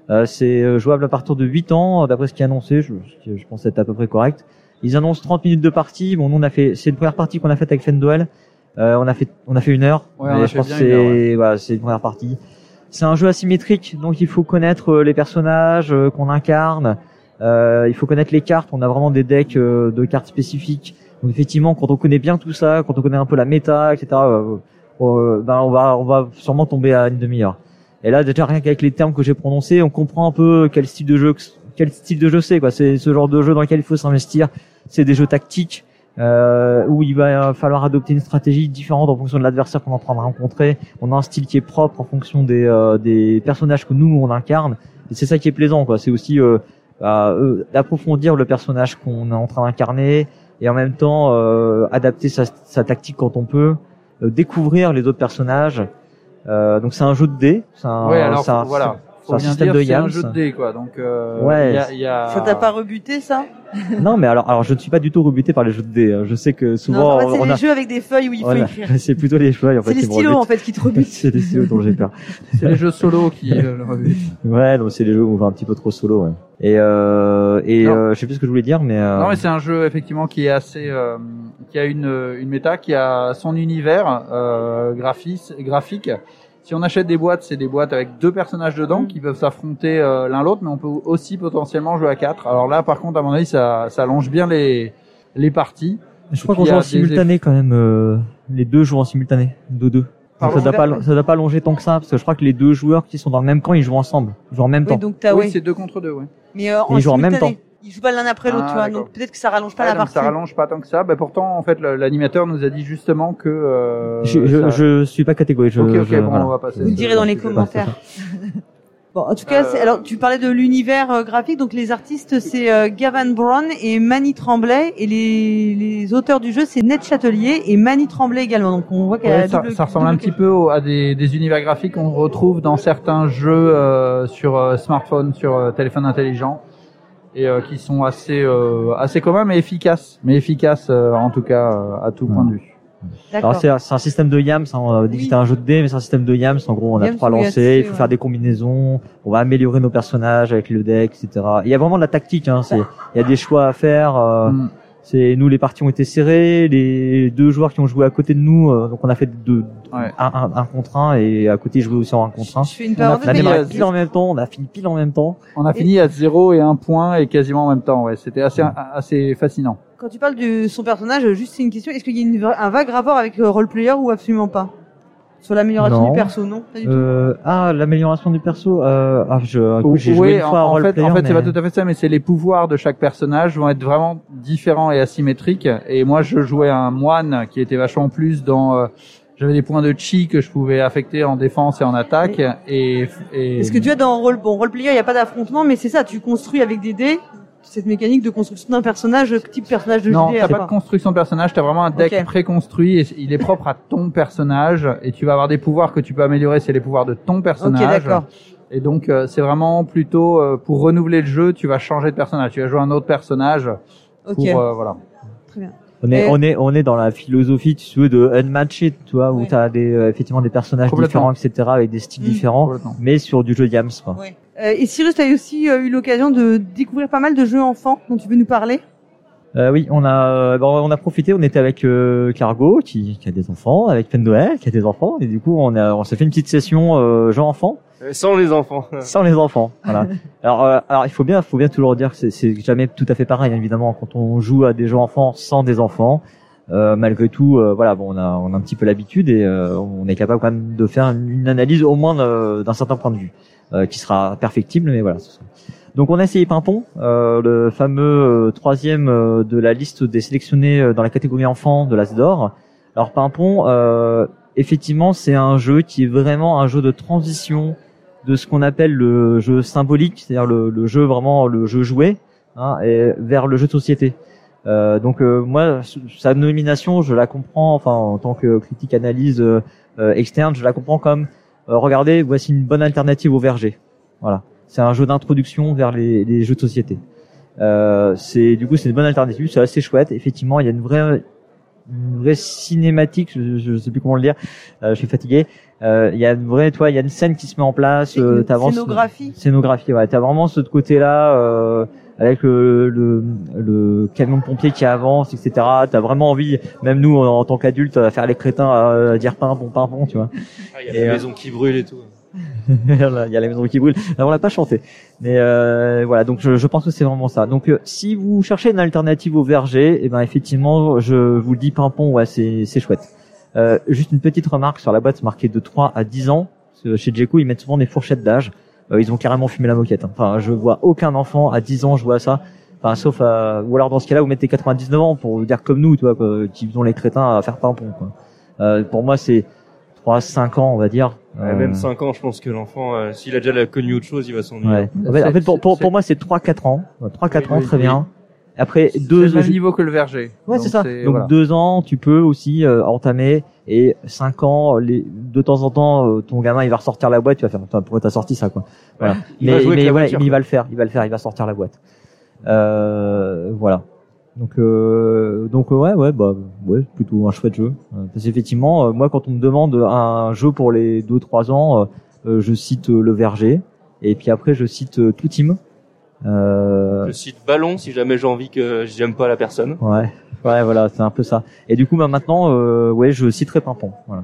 [SPEAKER 2] Euh, c'est euh, jouable à partir de 8 ans, d'après ce qui est annoncé. Je, je pense être à peu près correct. Ils annoncent 30 minutes de partie. Bon, nous, on a fait, c'est une première partie qu'on a faite avec Fenduel. Euh, on a fait, on a fait une heure.
[SPEAKER 3] Ouais,
[SPEAKER 2] Mais je pense que c'est, voilà, c'est une première partie. C'est un jeu asymétrique, donc il faut connaître euh, les personnages euh, qu'on incarne. Euh, il faut connaître les cartes. On a vraiment des decks euh, de cartes spécifiques. Donc effectivement, quand on connaît bien tout ça, quand on connaît un peu la méta, etc., euh, euh, ben on va, on va sûrement tomber à une demi-heure. Et là, déjà rien qu'avec les termes que j'ai prononcés, on comprend un peu quel style de jeu, quel style de jeu c'est. Quoi, c'est ce genre de jeu dans lequel il faut s'investir. C'est des jeux tactiques euh, où il va falloir adopter une stratégie différente en fonction de l'adversaire qu'on est en train de rencontrer. On a un style qui est propre en fonction des, euh, des personnages que nous on incarne. Et c'est ça qui est plaisant. quoi. C'est aussi euh, bah, euh, d'approfondir le personnage qu'on est en train d'incarner et en même temps euh, adapter sa, tactique quand on peut, euh, découvrir les autres personnages. Euh, donc c'est un jeu de dés. C'est un,
[SPEAKER 3] ouais, alors
[SPEAKER 2] c'est un-
[SPEAKER 3] voilà.
[SPEAKER 2] C'est
[SPEAKER 3] Faut
[SPEAKER 2] un
[SPEAKER 3] bien
[SPEAKER 2] système
[SPEAKER 3] dire,
[SPEAKER 2] de
[SPEAKER 3] c'est un
[SPEAKER 2] Yams.
[SPEAKER 3] jeu de dés, quoi. Donc, euh,
[SPEAKER 2] Ouais.
[SPEAKER 3] il y a, il y a...
[SPEAKER 1] Ça t'a pas rebuté ça [LAUGHS]
[SPEAKER 2] Non, mais alors, alors je ne suis pas du tout rebuté par les jeux de dés. hein. Je sais que souvent
[SPEAKER 1] Non, en fait, c'est
[SPEAKER 2] on
[SPEAKER 1] les
[SPEAKER 2] a,
[SPEAKER 1] jeux avec des feuilles où il faut
[SPEAKER 2] voilà.
[SPEAKER 1] écrire. [LAUGHS]
[SPEAKER 2] c'est plutôt les feuilles en
[SPEAKER 1] C'est
[SPEAKER 2] fait
[SPEAKER 1] les
[SPEAKER 2] qui me
[SPEAKER 1] stylos en
[SPEAKER 2] rebutent.
[SPEAKER 1] fait qui te [LAUGHS] rebutent.
[SPEAKER 2] c'est les stylos dont j'ai peur.
[SPEAKER 3] C'est les jeux solo qui euh, le rebutent.
[SPEAKER 2] Ouais, donc c'est les jeux où on va un petit peu trop solo. Ouais. Et euh, et
[SPEAKER 3] Non.
[SPEAKER 2] euh, je sais plus ce que je voulais dire, mais, euh,
[SPEAKER 3] Non, mais c'est un jeu effectivement qui est assez, euh, qui a une une méta, qui a son univers euh, graphis- graphique. Si on achète des boîtes, c'est des boîtes avec deux personnages dedans
[SPEAKER 1] Mm.
[SPEAKER 3] qui peuvent s'affronter euh, l'un l'autre, mais on peut aussi potentiellement jouer à quatre. Alors là, par contre, à mon avis, ça, ça allonge bien les les parties.
[SPEAKER 2] je crois qu'on joue en
[SPEAKER 3] des
[SPEAKER 2] simultané quand même. euh, les deux jouent en simultané, deux deux. Ça doit pas ça doit pas allonger tant que ça parce que je crois que les deux joueurs qui sont dans le même camp ils jouent ensemble, ils jouent en même
[SPEAKER 1] Oui,
[SPEAKER 2] temps.
[SPEAKER 1] donc t'as
[SPEAKER 3] oui,
[SPEAKER 1] ouais.
[SPEAKER 3] c'est deux contre deux, ouais.
[SPEAKER 1] Mais euh, en
[SPEAKER 2] ils jouent en même temps.
[SPEAKER 1] Ils jouent pas l'un après l'autre,
[SPEAKER 3] Ah,
[SPEAKER 1] tu vois. Donc peut-être que ça rallonge pas
[SPEAKER 3] Ouais,
[SPEAKER 1] la partie.
[SPEAKER 3] ça rallonge pas tant que ça. Ben pourtant, en fait, l'animateur nous a dit justement que. euh,
[SPEAKER 2] je, je,
[SPEAKER 3] ça-
[SPEAKER 2] je suis pas catégorique. Je,
[SPEAKER 3] Ok, ok,
[SPEAKER 2] je-
[SPEAKER 3] bon,
[SPEAKER 2] voilà.
[SPEAKER 3] on va passer.
[SPEAKER 1] Vous le direz dans les commentaires. [LAUGHS] Bon, en tout cas,
[SPEAKER 3] Euh,
[SPEAKER 1] c'est- alors tu parlais de l'univers euh, graphique, donc les artistes c'est euh, Gavin Brown et Manny Tremblay, et les, les auteurs du jeu c'est Ned Châtelier et Manny Tremblay également. Donc on voit qu'elle
[SPEAKER 3] Ouais,
[SPEAKER 1] a
[SPEAKER 3] ça,
[SPEAKER 1] double-
[SPEAKER 3] ça ressemble un petit peu au- à des, des univers graphiques qu'on retrouve dans certains jeux euh, sur euh, smartphone, sur euh, téléphone intelligent, et euh, qui sont assez euh, assez communs mais efficaces, mais efficaces euh, en tout cas euh, à tout point de vue.
[SPEAKER 2] Alors c'est un système de yams, hein, on a dit que c'était un jeu de dés, mais c'est un système de yams. En gros, on a
[SPEAKER 1] Yams
[SPEAKER 2] trois lancers, il faut
[SPEAKER 1] ouais.
[SPEAKER 2] faire des combinaisons, on va améliorer nos personnages avec le deck, etc. Il y a vraiment de la tactique, hein, c'est il y a des choix à faire. euh,
[SPEAKER 3] Mm.
[SPEAKER 2] C'est nous les parties ont été serrées, les deux joueurs qui ont joué à côté de nous, euh, donc on a fait deux,
[SPEAKER 3] Ouais.
[SPEAKER 2] un, un, un contre un et à côté ils jouaient aussi en un contre un.
[SPEAKER 1] Je fais une
[SPEAKER 3] On a
[SPEAKER 2] On a démarré pile en même temps, on a fini pile en même temps.
[SPEAKER 3] On a
[SPEAKER 1] Et-
[SPEAKER 3] fini à 0 et 1 point et quasiment en même temps. Ouais, c'était assez assez fascinant.
[SPEAKER 1] Quand tu parles de son personnage, juste c'est une question, est-ce qu'il y a une un vague rapport avec euh, Roleplayer ou absolument pas? Sur l'amélioration du perso, non? Pas du tout.
[SPEAKER 2] Euh, ah, l'amélioration du perso. Euh, ah, je, écoute, j'ai joué une
[SPEAKER 3] en,
[SPEAKER 2] fois à
[SPEAKER 3] en fait,
[SPEAKER 2] roleplayer,
[SPEAKER 3] en fait, c'est pas tout à fait ça, mais c'est les pouvoirs de chaque personnage vont être vraiment différents et asymétriques. Et moi, je jouais un moine qui était vachement plus dans. euh, j'avais des points de chi que je pouvais affecter en défense et en attaque. Et, et
[SPEAKER 1] Est-ce que tu as dans role, bon, Roleplayer, il n'y a pas d'affrontement, mais c'est ça, tu construis avec des dés cette mécanique de construction d'un personnage, type personnage de
[SPEAKER 3] non,
[SPEAKER 1] JDR.
[SPEAKER 3] t'as pas de construction de personnage, t'as vraiment un deck
[SPEAKER 1] Ok.
[SPEAKER 3] préconstruit et il est propre à ton personnage et tu vas avoir des pouvoirs que tu peux améliorer, c'est les pouvoirs de ton
[SPEAKER 1] Ok,
[SPEAKER 3] personnage.
[SPEAKER 1] d'accord.
[SPEAKER 3] Et donc euh, c'est vraiment plutôt euh, pour renouveler le jeu, tu vas changer de personnage, tu vas jouer un autre personnage
[SPEAKER 1] Ok,
[SPEAKER 3] pour euh, voilà.
[SPEAKER 1] très bien.
[SPEAKER 2] On est,
[SPEAKER 1] Et-
[SPEAKER 2] on est, on est dans la philosophie, tu veux, de Unmatched, tu vois, où
[SPEAKER 1] Ouais.
[SPEAKER 2] tu as des, euh, effectivement des personnages différents, etc., avec des styles
[SPEAKER 1] Mm.
[SPEAKER 2] différents, mais sur du jeu Yams, quoi.
[SPEAKER 1] Ouais. Euh, et Cyrus, tu as aussi euh, eu l'occasion de découvrir pas mal de jeux enfants dont tu veux nous parler?
[SPEAKER 2] Euh, oui, on a, euh, on a profité, on était avec euh, Cargo, qui, qui a des enfants, avec Pendoel, qui a des enfants, et du coup, on a, on s'est fait une petite session euh, jeu enfant,
[SPEAKER 6] Sans les enfants. [LAUGHS]
[SPEAKER 2] sans les enfants. Voilà. [LAUGHS] alors, euh, alors, il faut bien, faut bien toujours dire que c'est- c'est jamais tout à fait pareil, hein, évidemment, quand on joue à des jeux enfants sans des enfants. euh, malgré tout, euh, voilà, bon, on a, on a un petit peu l'habitude et euh, on est capable quand même de faire une, analyse au moins euh, d'un certain point de vue, euh, qui sera perfectible, mais voilà. Donc on a essayé Pimpon, euh, le fameux euh, troisième euh, de la liste des sélectionnés euh, dans la catégorie enfant de l'As d'or. Alors Pimpon, euh, effectivement, c'est un jeu qui est vraiment un jeu de transition de ce qu'on appelle le jeu symbolique, c'est-à-dire le, jeu vraiment le jeu joué, hein, et vers le jeu de société. Euh, donc euh, moi, sa nomination, je la comprends, enfin en tant que critique analyse euh, euh, externe, je la comprends comme euh, regardez, voici une bonne alternative au verger. Voilà, c'est un jeu d'introduction vers les, les jeux de société. Euh, c'est du coup c'est une bonne alternative, c'est assez chouette. Effectivement, il y a une vraie une vraie cinématique, je, je sais plus comment le dire, euh, je suis fatigué. Euh, Il y a une vraie, toi, il y a une scène qui se met en place. Euh, t'avances-
[SPEAKER 1] scénographie.
[SPEAKER 2] Scénographie, ouais. T'as vraiment ce côté-là euh, avec le, le, le camion de pompier qui avance, etc. T'as vraiment envie, même nous en, en tant qu'adultes, à faire les crétins, à dire pimpon, pimpon, tu vois.
[SPEAKER 6] Ah, Il y a
[SPEAKER 2] Et,
[SPEAKER 6] la
[SPEAKER 2] euh,
[SPEAKER 6] maison qui brûle et tout. [LAUGHS]
[SPEAKER 2] Il y a la maison qui brûle. Alors, on l'a pas chanté, mais euh, voilà. Donc je, je pense que c'est vraiment ça. Donc euh, si vous cherchez une alternative au verger, et ben effectivement, je vous le dis, pimpon, ouais, c'est c'est chouette. Euh, juste une petite remarque sur la boîte, c'est marqué de 3 à 10 ans. Chez Jeco, ils mettent souvent des fourchettes d'âge. Euh, ils ont carrément fumé la moquette. hein. Enfin, je vois aucun enfant à 10 ans jouer à ça. Enfin, sauf à... ou alors dans ce cas-là, vous mettez 99 ans pour dire comme nous, tu vois, quoi, qui faisons les crétins à faire pimpon. Quoi. Euh, pour moi, c'est 3 5 ans, on va dire.
[SPEAKER 6] Ouais,
[SPEAKER 2] Euh,
[SPEAKER 6] Même 5 ans, je pense que l'enfant, euh, s'il a déjà connu autre chose, il va s'ennuyer.
[SPEAKER 2] Ouais. En fait, pour, pour, pour moi, c'est 3-4 ans. 3-4
[SPEAKER 3] Oui,
[SPEAKER 2] ans,
[SPEAKER 3] oui,
[SPEAKER 2] très
[SPEAKER 3] oui.
[SPEAKER 2] bien. Après,
[SPEAKER 3] C'est
[SPEAKER 2] deux
[SPEAKER 3] le même niveau que le verger.
[SPEAKER 2] Ouais, c'est ça. Donc
[SPEAKER 3] voilà.
[SPEAKER 2] deux ans, tu peux aussi euh, entamer. Et cinq ans, les, de temps en temps, euh, ton gamin, il va ressortir la boîte. Tu vas faire, pourquoi t'as sorti ça, quoi? Voilà.
[SPEAKER 6] Il
[SPEAKER 2] mais mais, ouais,
[SPEAKER 6] voiture,
[SPEAKER 2] mais il va le faire. Il va le faire. Il va sortir la boîte. Euh, voilà. Donc, euh, donc ouais, ouais, bah, ouais, plutôt un chouette jeu. Euh, Parce qu'effectivement, euh, moi, quand on me demande un jeu pour les deux trois ans, je cite le Verger. Et puis après, je cite Tout Team. Euh,
[SPEAKER 6] Je cite ballon si jamais j'ai envie que j'aime pas la personne.
[SPEAKER 2] Ouais, ouais, voilà, c'est un peu ça. Et du coup, bah, maintenant, euh, ouais, je citerai Pimpon. Voilà.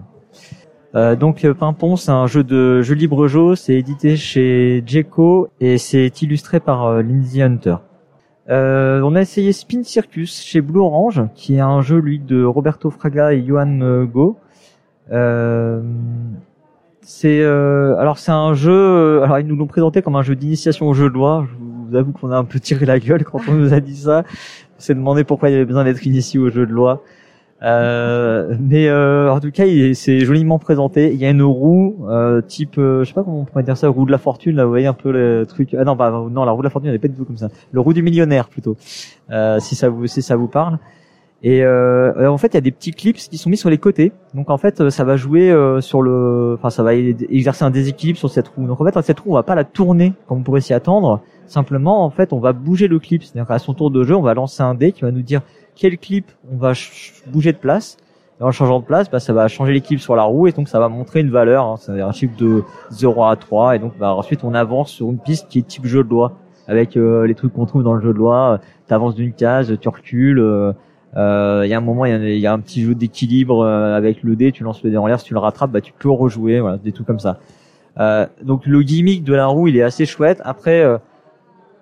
[SPEAKER 2] Euh, donc euh, Pimpon, c'est un jeu de jeu libre jeu, c'est édité chez Jeco et c'est illustré par euh, Lindsay Hunter. Euh, on a essayé Spin Circus chez Blue Orange, qui est un jeu lui de Roberto Fraga et Johan Go. Euh, c'est euh, alors c'est un jeu. alors ils nous l'ont présenté comme un jeu d'initiation au jeu de loi. Je vous avoue qu'on a un peu tiré la gueule quand on nous a dit ça. On s'est demandé pourquoi il y avait besoin d'être initié au jeu de loi. Euh, mais euh, en tout cas, il est- c'est joliment présenté. Il y a une roue euh, type, euh, je sais pas comment on pourrait dire ça, roue de la fortune. Là, vous voyez un peu le truc. Ah non, bah non, la roue de la fortune, elle est pas du tout comme ça. Le roue du millionnaire plutôt. Euh, si ça vous, si ça vous parle. Et euh, en fait, il y a des petits clips qui sont mis sur les côtés. Donc en fait, euh, ça va jouer euh, sur le, enfin, ça va exercer un déséquilibre sur cette roue. Donc en fait, cette roue, on va pas la tourner comme on pourrait s'y attendre. Simplement, en fait, on va bouger le clip. C'est-à-dire qu'à son tour de jeu, on va lancer un dé qui va nous dire quel clip on va bouger de place. Et en changeant de place, bah, ça va changer l'équilibre sur la roue et donc ça va montrer une valeur. Hein, C'est-à-dire un chiffre de 0 à 3 et donc bah, ensuite on avance sur une piste qui est type jeu de loi avec euh, les trucs qu'on trouve dans le jeu de loi. Tu avances d'une case, tu recules. Euh, Il y a un moment, il y a, un petit jeu d'équilibre euh, avec le dé. Tu lances le dé en l'air, si tu le rattrapes, bah, tu peux rejouer. Voilà, des trucs comme ça. Euh, donc le gimmick de la roue, il est assez chouette. Après,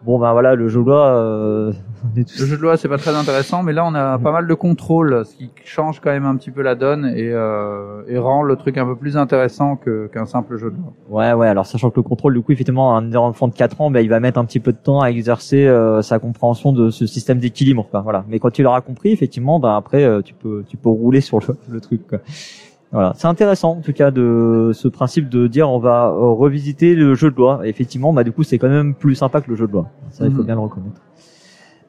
[SPEAKER 2] bon ben voilà, le jeu de loi, euh, [LAUGHS]
[SPEAKER 3] Le jeu de loi, c'est pas très intéressant, mais là, on a pas mal de contrôle, ce qui change quand même un petit peu la donne et, euh, et rend le truc un peu plus intéressant que- qu'un simple jeu de loi.
[SPEAKER 2] Ouais, ouais. Alors sachant que le contrôle, du coup, effectivement, un enfant de 4 ans, ben, il va mettre un petit peu de temps à exercer euh, sa compréhension de ce système d'équilibre. quoi. Voilà. Mais quand tu l'auras compris, effectivement, ben après, euh, tu peux, tu peux rouler sur le, le truc. Quoi. Voilà. C'est intéressant, en tout cas, de ce principe de dire on va euh, revisiter le jeu de loi. Et effectivement, bah du coup, c'est quand même plus sympa que le jeu de loi. Ça, il faut
[SPEAKER 3] Mhm.
[SPEAKER 2] bien le reconnaître.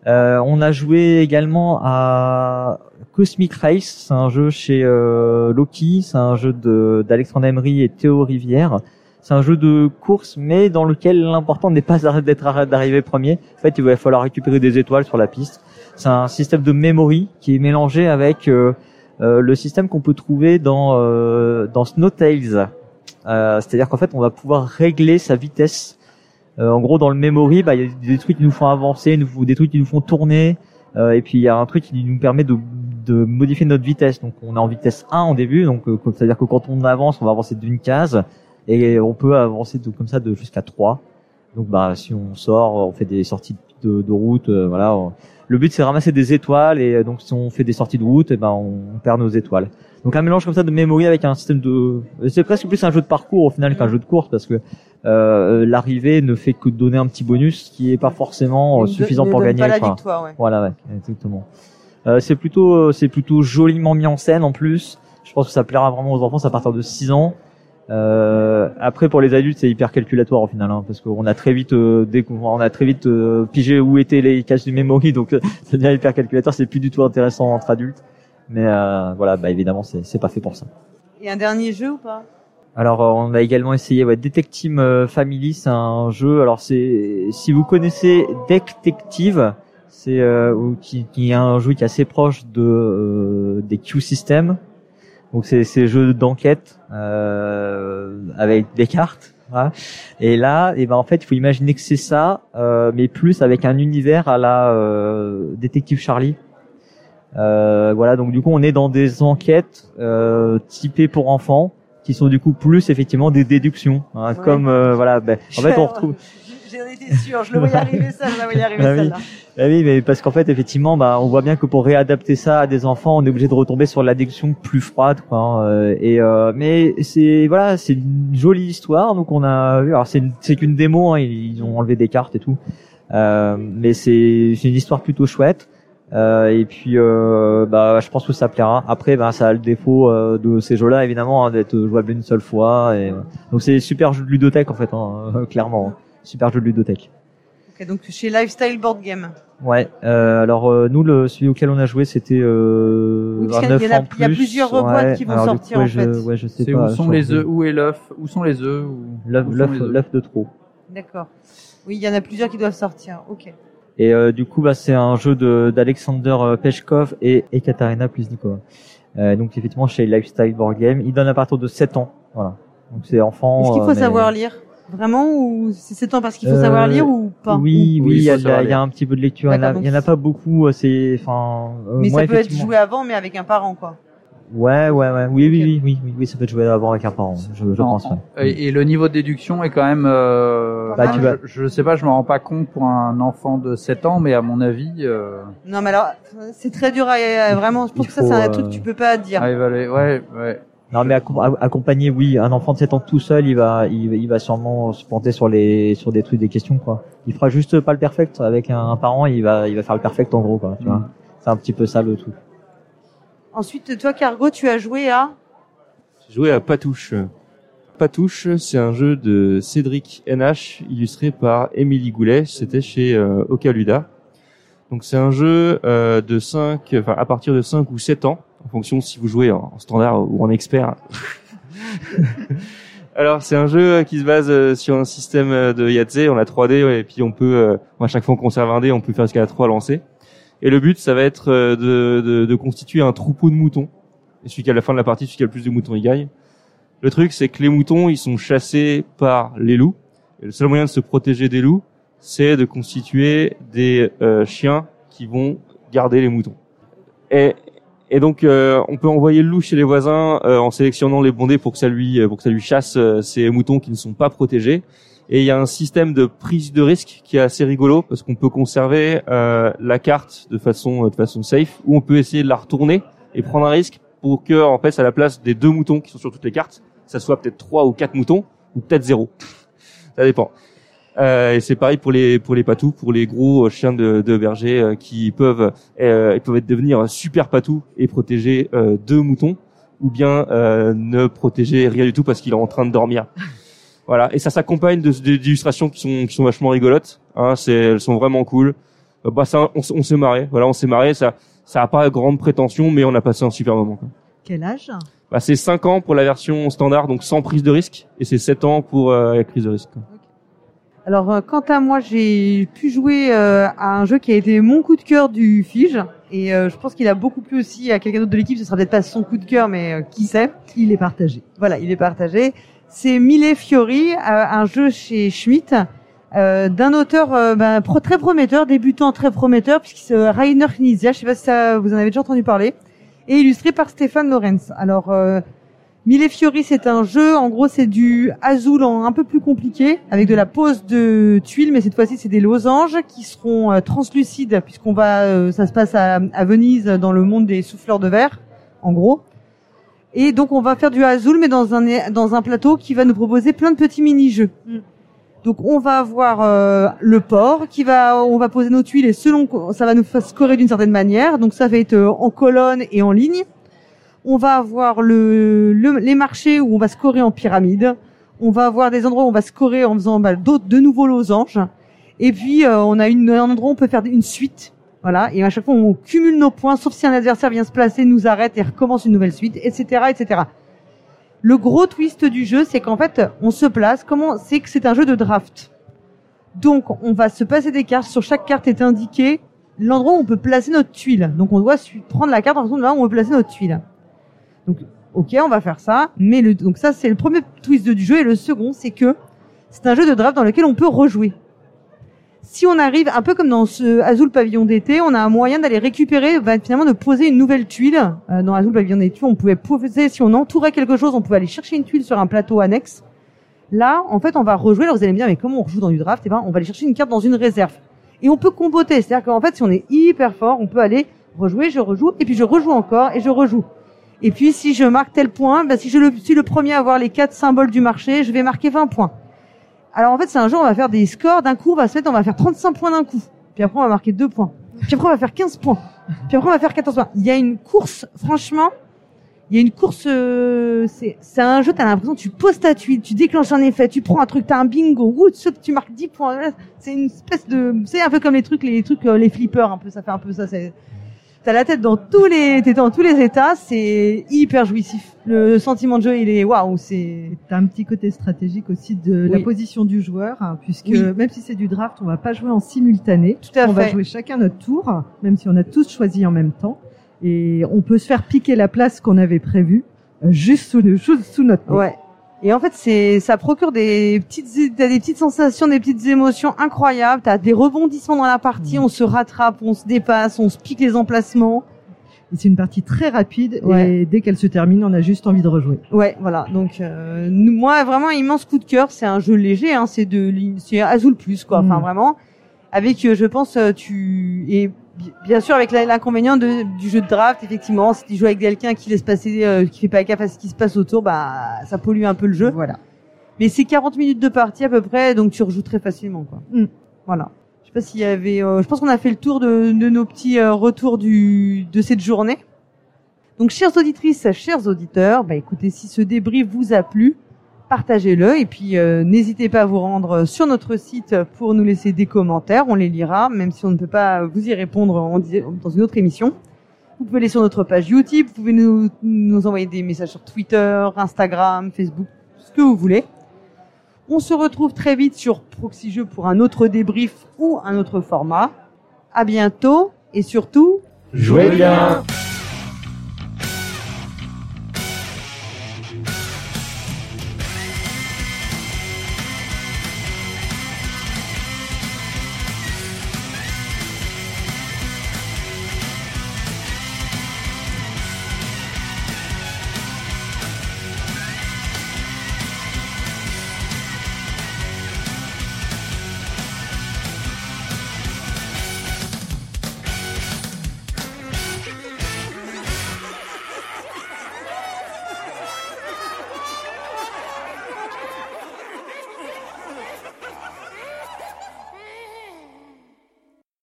[SPEAKER 2] Euh, on a joué également à Cosmic Race, c'est un jeu chez euh, Loki, c'est un jeu de d'Alexandre Emery et Théo Rivière. C'est un jeu de course, mais dans lequel l'important n'est pas d'être d'arriver premier. En fait, il va falloir récupérer des étoiles sur la piste. C'est un système de memory qui est mélangé avec euh, le système qu'on peut trouver dans euh, dans Snowtails. Euh, C'est-à-dire qu'en fait, on va pouvoir régler sa vitesse. Euh, en gros, dans le memory, bah, il y a des trucs qui nous font avancer, des trucs qui nous font tourner, euh, et puis il y a un truc qui nous permet de, de modifier notre vitesse. Donc, on est en vitesse 1 au début, donc euh, c'est-à-dire que quand on avance, on va avancer d'une case, et on peut avancer de, comme ça de jusqu'à 3. Donc, bah, si on sort, on fait des sorties de, de route. euh, voilà. Le but c'est de ramasser des étoiles et euh, donc si on fait des sorties de route, et ben on perd nos étoiles. Donc un mélange comme ça de memory avec un système de, c'est presque plus un jeu de parcours au final qu'un jeu de course parce que euh, l'arrivée ne fait que donner un petit bonus qui est pas forcément euh, suffisant
[SPEAKER 1] ne
[SPEAKER 2] pour
[SPEAKER 1] donne
[SPEAKER 2] gagner.
[SPEAKER 1] Pas la
[SPEAKER 2] enfin,
[SPEAKER 1] victoire, ouais.
[SPEAKER 2] voilà, ouais, exactement. Euh, c'est plutôt, euh, c'est plutôt joliment mis en scène en plus. Je pense que ça plaira vraiment aux enfants, à partir de 6 ans. Euh, après, pour les adultes, c'est hyper calculatoire au final, hein, parce qu'on a très vite, euh, on a très vite euh, pigé où étaient les caches du memory, [LAUGHS] donc euh, ça devient hyper calculateur. C'est plus du tout intéressant entre adultes. Mais euh, voilà, bah évidemment, c'est c'est pas fait pour ça.
[SPEAKER 1] Et un dernier jeu ou pas?
[SPEAKER 2] Alors, euh, on a également essayé ouais, Detective Family, c'est un jeu. Alors, c'est si vous connaissez Detective, c'est euh, qui, qui est un jeu qui est assez proche de euh, des Q Systems. Donc, c'est ces jeux d'enquête euh, avec des cartes. voilà. Et là, et ben en fait, il faut imaginer que c'est ça, euh, mais plus avec un univers à la euh, Détective Charlie. Euh, voilà, donc du coup, on est dans des enquêtes euh, typées pour enfants qui sont du coup plus effectivement des déductions, hein,
[SPEAKER 1] Ouais.
[SPEAKER 2] comme euh, voilà. Ben, en fait, on [LAUGHS] retrouve.
[SPEAKER 1] J'en étais sûr, je le voyais arriver ça, je le voyais arriver
[SPEAKER 2] Ah oui.
[SPEAKER 1] celle-là.
[SPEAKER 2] Ah oui, mais parce qu'en fait, effectivement, bah, on voit bien que pour réadapter ça à des enfants, on est obligé de retomber sur la déduction plus froide, quoi. hein, euh, et euh, mais c'est voilà, c'est une jolie histoire. Donc on a vu. Alors c'est c'est qu'une démo. Hein, ils, ont enlevé des cartes et tout. Euh, mais c'est c'est une histoire plutôt chouette. Euh, et puis, euh, bah, je pense que ça plaira. Après, bah, ça a le défaut euh, de ces jeux-là, évidemment, hein, d'être jouable une seule fois. Et, euh, donc, c'est super jeu de ludothèque, en fait, hein, [LAUGHS] clairement. Super jeu de ludothèque.
[SPEAKER 1] Donc chez Lifestyle Board Game.
[SPEAKER 2] Ouais. Euh, alors, euh, nous, le celui auquel on a joué, c'était euh,
[SPEAKER 1] Oui, parce
[SPEAKER 2] un
[SPEAKER 1] qu'il y a-
[SPEAKER 2] 9
[SPEAKER 1] il y en a-
[SPEAKER 2] en
[SPEAKER 1] il y a
[SPEAKER 2] plus.
[SPEAKER 1] plusieurs
[SPEAKER 2] Ouais.
[SPEAKER 1] boîtes qui vont
[SPEAKER 2] Alors,
[SPEAKER 1] sortir,
[SPEAKER 2] coup,
[SPEAKER 1] en
[SPEAKER 2] je,
[SPEAKER 1] fait.
[SPEAKER 2] Ouais, je sais
[SPEAKER 3] C'est
[SPEAKER 2] pas.
[SPEAKER 3] où sont les œufs Où est l'œuf Où sont les œufs
[SPEAKER 2] L'œuf, de trop.
[SPEAKER 1] D'accord. Oui, il y en a plusieurs qui doivent sortir. Ok.
[SPEAKER 2] Et euh, du coup, bah, c'est un jeu de d'Alexander Peshkov et Ekaterina Plusnikova. Euh, donc effectivement chez Lifestyle Board Game, il donne à partir de 7 ans. Voilà. Donc c'est enfant.
[SPEAKER 1] Est-ce qu'il faut
[SPEAKER 2] euh, mais-
[SPEAKER 1] savoir lire? Vraiment ou c'est 7 ans parce qu'il faut
[SPEAKER 2] Euh,
[SPEAKER 1] savoir lire ou pas
[SPEAKER 2] Oui,
[SPEAKER 6] Ou-
[SPEAKER 2] oui,
[SPEAKER 6] oui,
[SPEAKER 2] il y, y a un petit peu de lecture. Il y en a,
[SPEAKER 1] D'accord,
[SPEAKER 2] il y en a
[SPEAKER 1] donc-
[SPEAKER 2] pas beaucoup. euh, C'est, enfin, euh,
[SPEAKER 1] Mais
[SPEAKER 2] moi,
[SPEAKER 1] ça peut être joué avant, mais avec un parent, quoi.
[SPEAKER 2] Ouais, ouais, ouais. Oui, oui, oui, oui, oui, oui, ça peut être joué avant avec un parent. Je, je pense. ouais.
[SPEAKER 3] Et, et le niveau de déduction est quand même. Euh,
[SPEAKER 1] Bah,
[SPEAKER 2] tu vas-
[SPEAKER 3] je, je sais pas, je me rends pas compte pour un enfant de 7 ans, mais à mon avis, euh,
[SPEAKER 1] Non, mais alors, c'est très dur à, à- vraiment. Je pense
[SPEAKER 2] Il
[SPEAKER 1] que ça, c'est un truc que tu peux pas dire.
[SPEAKER 3] à évaluer. Ouais, ouais.
[SPEAKER 2] Non, mais accompagner, oui, un enfant de 7 ans tout seul, il va, il, il va sûrement se planter sur les, sur des trucs, des questions, quoi. Il fera juste pas le perfect avec un, un parent, il va, il va faire le perfect en gros, quoi. Tu vois.
[SPEAKER 3] Mm.
[SPEAKER 2] C'est un petit peu ça le truc.
[SPEAKER 1] Ensuite, toi, Cargo, tu as joué à?
[SPEAKER 6] J'ai joué à Patouche. Patouche, c'est un jeu de Cédric NH illustré par Émilie Goulet. C'était chez euh, Ocaluda. Donc c'est un jeu euh, de 5, enfin à partir de 5 ou 7 ans, en fonction si vous jouez en, standard ou en expert. [LAUGHS] Alors c'est un jeu qui se base euh, sur un système euh, de Yahtzee, on a 3D ouais, et puis on peut, euh, à chaque fois qu'on conserve un dé, on peut faire jusqu'à 3 lancers. Et le but, ça va être euh, de, de, de constituer un troupeau de moutons. Et celui qui a la fin de la partie, celui qui a le plus de moutons, il gagne. Le truc, c'est que les moutons, ils sont chassés par les loups. Et le seul moyen de se protéger des loups, c'est de constituer des euh, chiens qui vont garder les moutons. Et, et donc, euh, on peut envoyer le loup chez les voisins euh, en sélectionnant les bondés pour que ça lui, pour que ça lui chasse euh, ces moutons qui ne sont pas protégés. Et il y a un système de prise de risque qui est assez rigolo parce qu'on peut conserver euh, la carte de façon de façon safe ou on peut essayer de la retourner et prendre un risque pour que en fait à la place des deux moutons qui sont sur toutes les cartes, ça soit peut-être trois ou quatre moutons ou peut-être zéro. Ça dépend. Euh, et c'est pareil pour les pour les patous, pour les gros euh, chiens de, de berger euh, qui peuvent euh, ils peuvent être devenir super patous et protéger euh, deux moutons ou bien euh, ne protéger rien du tout parce qu'il est en train de dormir. [LAUGHS] Voilà, et ça s'accompagne d'illustrations qui sont qui sont vachement rigolotes. Hein, c'est elles sont vraiment cool. Bah ça, on, on s'est marré. Voilà, on s'est marré. Ça ça a pas grande prétention, mais on a passé un super moment. Quoi.
[SPEAKER 5] Quel âge?
[SPEAKER 6] Bah, c'est 5 ans pour la version standard, donc sans prise de risque, et c'est 7 ans pour euh, la prise de risque. quoi.
[SPEAKER 1] Alors, euh, quant à moi, j'ai pu jouer euh, à un jeu qui a été mon coup de cœur du Fige. Et euh, je pense qu'il a beaucoup plu aussi à quelqu'un d'autre de l'équipe. Ce sera peut-être pas son coup de cœur, mais euh, qui sait
[SPEAKER 5] Il est partagé.
[SPEAKER 1] Voilà, il est partagé. C'est Mille Fiori, euh, un jeu chez Schmitt, euh, d'un auteur ben, pro- très prometteur, débutant très prometteur, puisque c'est Rainer Knizia. Je sais pas si ça, vous en avez déjà entendu parler. Et illustré par Stéphane Lorenz. Alors, euh, Mille Fiori, c'est un jeu, en gros, c'est du Azul en un peu plus compliqué, avec de la pose de tuiles, mais cette fois-ci, c'est des losanges qui seront euh, translucides, puisqu'on va, euh, ça se passe à, à Venise, dans le monde des souffleurs de verre, en gros. Et donc, on va faire du Azul, mais dans un dans un plateau qui va nous proposer plein de petits mini-jeux. Donc, on va avoir euh, le port qui va, on va poser nos tuiles et selon, ça va nous faire scorer d'une certaine manière. Donc, ça va être euh, en colonne et en ligne. On va avoir le, le- les marchés où on va scorer en pyramide. On va avoir des endroits où on va scorer en faisant bah, d'autres de nouveaux losanges. Et puis euh, on a une, un endroit où on peut faire une suite. Voilà. Et à chaque fois on cumule nos points, sauf si un adversaire vient se placer, nous arrête et recommence une nouvelle suite, etc., etc. Le gros twist du jeu, c'est qu'en fait on se place. Comment C'est que c'est un jeu de draft. Donc on va se passer des cartes. Sur chaque carte est indiqué l'endroit où on peut placer notre tuile. Donc on doit prendre la carte en fonction de là où on veut placer notre tuile. Donc, ok, on va faire ça. Mais le, donc ça, c'est le premier twist du jeu. Et le second, c'est que c'est un jeu de draft dans lequel on peut rejouer. Si on arrive, un peu comme dans ce Azul Pavillon d'été, on a un moyen d'aller récupérer, bah, finalement, de poser une nouvelle tuile. Euh, dans Azul Pavillon d'été, on pouvait poser, si on entourait quelque chose, on pouvait aller chercher une tuile sur un plateau annexe. Là, en fait, on va rejouer. Alors, vous allez me dire, mais comment on rejoue dans du draft? Eh ben, on va aller chercher une carte dans une réserve. Et on peut comboter. C'est-à-dire qu'en fait, si on est hyper fort, on peut aller rejouer, je rejoue, et puis je rejoue encore, et je rejoue. Et puis si je marque tel point, bah, si je suis le premier à avoir les quatre symboles du marché, je vais marquer 20 points. Alors en fait, c'est un jeu, on va faire des scores d'un coup, on va se mettre, on va faire 35 points d'un coup. Puis après, on va marquer 2 points. Puis après, on va faire 15 points. Puis après, on va faire 14 points. Il y a une course, franchement, il y a une course, euh, c'est un jeu, t'as l'impression, tu poses ta tuile, tu déclenches un effet, tu prends un truc, t'as un bingo, ouh, tu tu marques 10 points. C'est une espèce de, c'est un peu comme les trucs, les trucs, euh, les flippers, un peu, ça fait un peu ça, T'as la tête dans tous les, t'es dans tous les états, c'est hyper jouissif. Le sentiment de jeu, il est waouh, c'est.
[SPEAKER 5] T'as un petit côté stratégique aussi de la position du joueur, hein, puisque
[SPEAKER 1] Oui.
[SPEAKER 5] même si c'est du draft, on va pas jouer en simultané.
[SPEAKER 1] Tout à
[SPEAKER 5] on va
[SPEAKER 1] fait.
[SPEAKER 5] jouer chacun notre tour, même si on a tous choisi en même temps. Et on peut se faire piquer la place qu'on avait prévue, euh, juste sous, le, juste sous notre nez.
[SPEAKER 1] Ouais. Et en fait, c'est, ça procure des petites, t'as des petites sensations, des petites émotions incroyables. T'as des rebondissements dans la partie,
[SPEAKER 5] Mm.
[SPEAKER 1] on se rattrape, on se dépasse, on se pique les emplacements.
[SPEAKER 5] Et c'est une partie très rapide,
[SPEAKER 1] Ouais.
[SPEAKER 5] et dès qu'elle se termine, on a juste envie de rejouer.
[SPEAKER 1] Ouais, voilà. Donc, euh, moi, vraiment, un immense coup de cœur. C'est un jeu léger, hein. C'est de, c'est Azul plus, quoi. Enfin,
[SPEAKER 5] Mm.
[SPEAKER 1] vraiment. Avec, euh, je pense, euh, tu, et bien sûr, avec l'inconvénient du jeu de draft, effectivement, si tu joues avec quelqu'un qui laisse passer, euh, qui fait pas gaffe à ce qui se passe autour, bah, ça pollue un peu le jeu.
[SPEAKER 5] Voilà.
[SPEAKER 1] Mais c'est 40 minutes de partie à peu près, donc tu rejoues très facilement, quoi.
[SPEAKER 5] Mm.
[SPEAKER 1] Voilà. Je sais pas s'il y avait, euh, je pense qu'on a fait le tour de, de nos petits euh, retours du, de cette journée. Donc, chères auditrices, chers auditeurs, bah écoutez, si ce débrief vous a plu, partagez-le et puis euh, n'hésitez pas à vous rendre sur notre site pour nous laisser des commentaires, on les lira, même si on ne peut pas vous y répondre dans une autre émission. Vous pouvez aller sur notre page YouTube, vous pouvez nous, nous envoyer des messages sur Twitter, Instagram, Facebook, ce que vous voulez. On se retrouve très vite sur Proxy Jeux pour un autre débrief ou un autre format. À bientôt et surtout,
[SPEAKER 2] Jouez bien